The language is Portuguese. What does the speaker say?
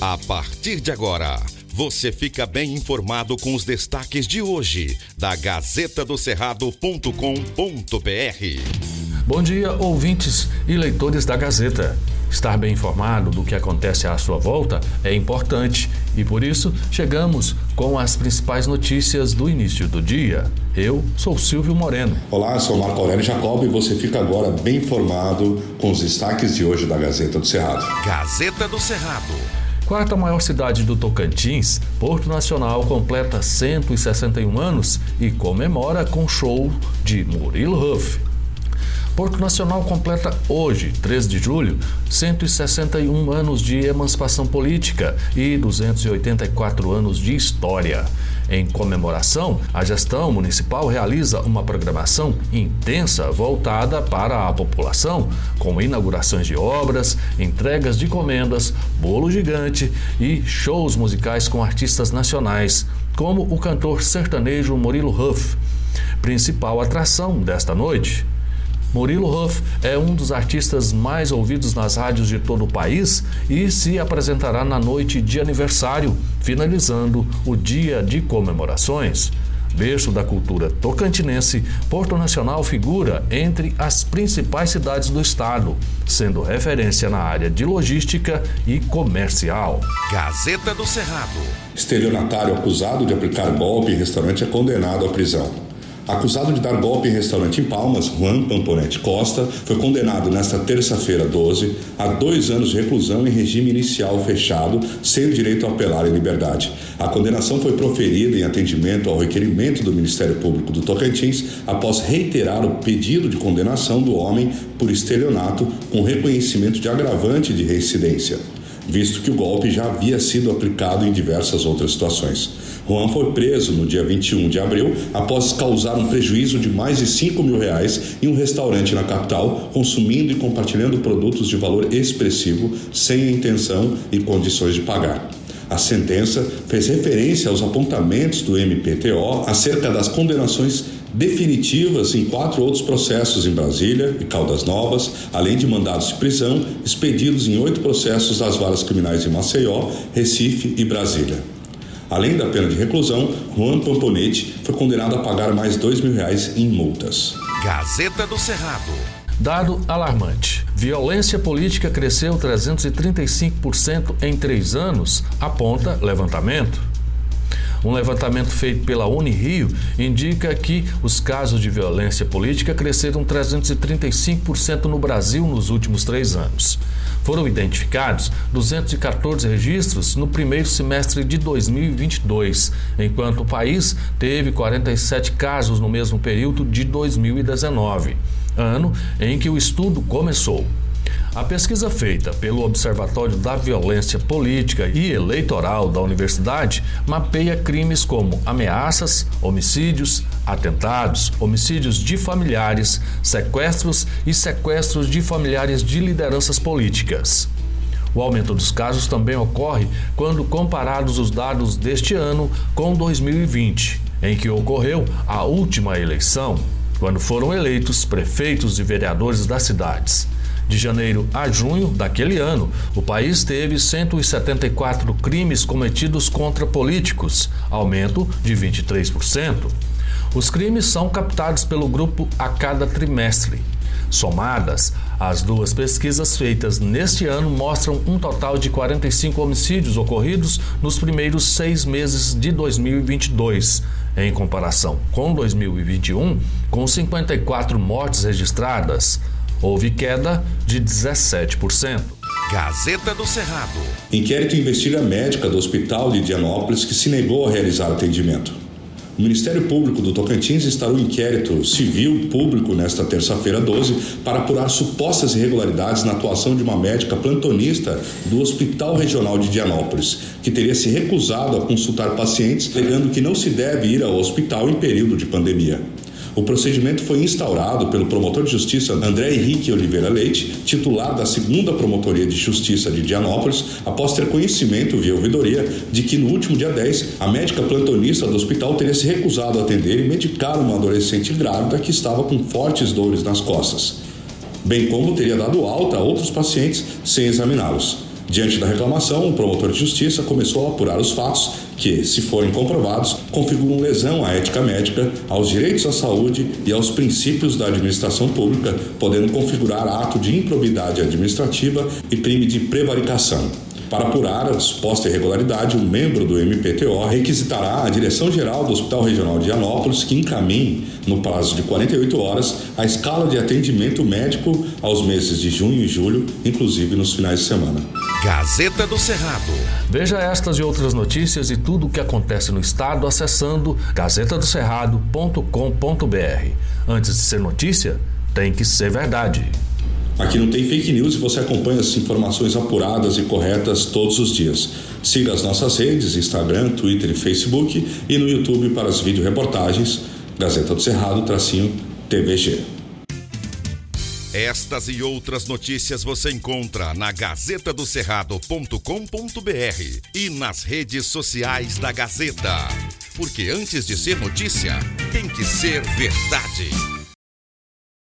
A partir de agora, você fica bem informado com os destaques de hoje da Gazeta do Cerrado.com.br. Bom dia, ouvintes e leitores da Gazeta. Estar bem informado do que acontece à sua volta é importante e por isso chegamos com as principais notícias do início do dia. Eu sou Silvio Moreno. Olá, sou Marco Aurélio Jacob e você fica agora bem informado com os destaques de hoje da Gazeta do Cerrado. Gazeta do Cerrado. Quarta maior cidade do Tocantins, Porto Nacional completa 161 anos e comemora com show de Murilo Huff. Porto Nacional completa hoje, 3 de julho, 161 anos de emancipação política e 284 anos de história. Em comemoração, a gestão municipal realiza uma programação intensa voltada para a população, com inaugurações de obras, entregas de comendas, bolo gigante e shows musicais com artistas nacionais, como o cantor sertanejo Murilo Huff. Principal atração desta noite. Murilo Huff é um dos artistas mais ouvidos nas rádios de todo o país e se apresentará na noite de aniversário, finalizando o dia de comemorações. Berço da cultura tocantinense, Porto Nacional figura entre as principais cidades do estado, sendo referência na área de logística e comercial. Gazeta do Cerrado. Estelionatário acusado de aplicar golpe em restaurante é condenado à prisão. Acusado de dar golpe em restaurante em Palmas, Juan Pamponete Costa foi condenado nesta terça-feira 12 a dois anos de reclusão em regime inicial fechado, sem direito a apelar em liberdade. A condenação foi proferida em atendimento ao requerimento do Ministério Público do Tocantins após reiterar o pedido de condenação do homem por estelionato com reconhecimento de agravante de reincidência visto que o golpe já havia sido aplicado em diversas outras situações. Juan foi preso no dia 21 de abril após causar um prejuízo de mais de 5 mil reais em um restaurante na capital, consumindo e compartilhando produtos de valor expressivo sem intenção e condições de pagar. A sentença fez referência aos apontamentos do MPTO acerca das condenações definitivas em quatro outros processos em Brasília e Caldas Novas, além de mandados de prisão expedidos em oito processos das varas criminais de Maceió, Recife e Brasília. Além da pena de reclusão, Juan Pamponete foi condenado a pagar mais dois mil reais em multas. Gazeta do Cerrado. Dado alarmante. Violência política cresceu 335% em três anos, aponta levantamento. Um levantamento feito pela Unirio indica que os casos de violência política cresceram 335% no Brasil nos últimos três anos. Foram identificados 214 registros no primeiro semestre de 2022, enquanto o país teve 47 casos no mesmo período de 2019, ano em que o estudo começou. A pesquisa feita pelo Observatório da Violência Política e Eleitoral da Universidade mapeia crimes como ameaças, homicídios, atentados, homicídios de familiares, sequestros e sequestros de familiares de lideranças políticas. O aumento dos casos também ocorre quando comparados os dados deste ano com 2020, em que ocorreu a última eleição, quando foram eleitos prefeitos e vereadores das cidades. De janeiro a junho daquele ano, o país teve 174 crimes cometidos contra políticos, aumento de 23%. Os crimes são captados pelo grupo a cada trimestre. Somadas, as duas pesquisas feitas neste ano mostram um total de 45 homicídios ocorridos nos primeiros seis meses de 2022, em comparação com 2021, com 54 mortes registradas houve queda de 17%. Gazeta do Cerrado. Inquérito investiga a médica do Hospital de Dianópolis que se negou a realizar atendimento. O Ministério Público do Tocantins instalou um inquérito civil público nesta terça-feira 12 para apurar supostas irregularidades na atuação de uma médica plantonista do Hospital Regional de Dianópolis, que teria se recusado a consultar pacientes, alegando que não se deve ir ao hospital em período de pandemia. O procedimento foi instaurado pelo promotor de justiça André Henrique Oliveira Leite, titular da segunda Promotoria de Justiça de Dianópolis, após ter conhecimento via ouvidoria de que no último dia 10, a médica plantonista do hospital teria se recusado a atender e medicar uma adolescente grávida que estava com fortes dores nas costas, bem como teria dado alta a outros pacientes sem examiná-los. Diante da reclamação, o promotor de justiça começou a apurar os fatos que, se forem comprovados, configuram lesão à ética médica, aos direitos à saúde e aos princípios da administração pública, podendo configurar ato de improbidade administrativa e crime de prevaricação. Para apurar a suposta irregularidade, um membro do MPTO requisitará a Direção-Geral do Hospital Regional de Anópolis que encaminhe, no prazo de 48 horas, a escala de atendimento médico aos meses de junho e julho, inclusive nos finais de semana. Gazeta do Cerrado. Veja estas e outras notícias e tudo o que acontece no estado acessando gazetadocerrado.com.br. Antes de ser notícia, tem que ser verdade. Aqui não tem fake news e você acompanha as informações apuradas e corretas todos os dias. Siga as nossas redes, Instagram, Twitter e Facebook e no YouTube para as videoreportagens, Gazeta do Cerrado, tracinho TVG. Estas e outras notícias você encontra na gazetadocerrado.com.br e nas redes sociais da Gazeta. Porque antes de ser notícia, tem que ser verdade.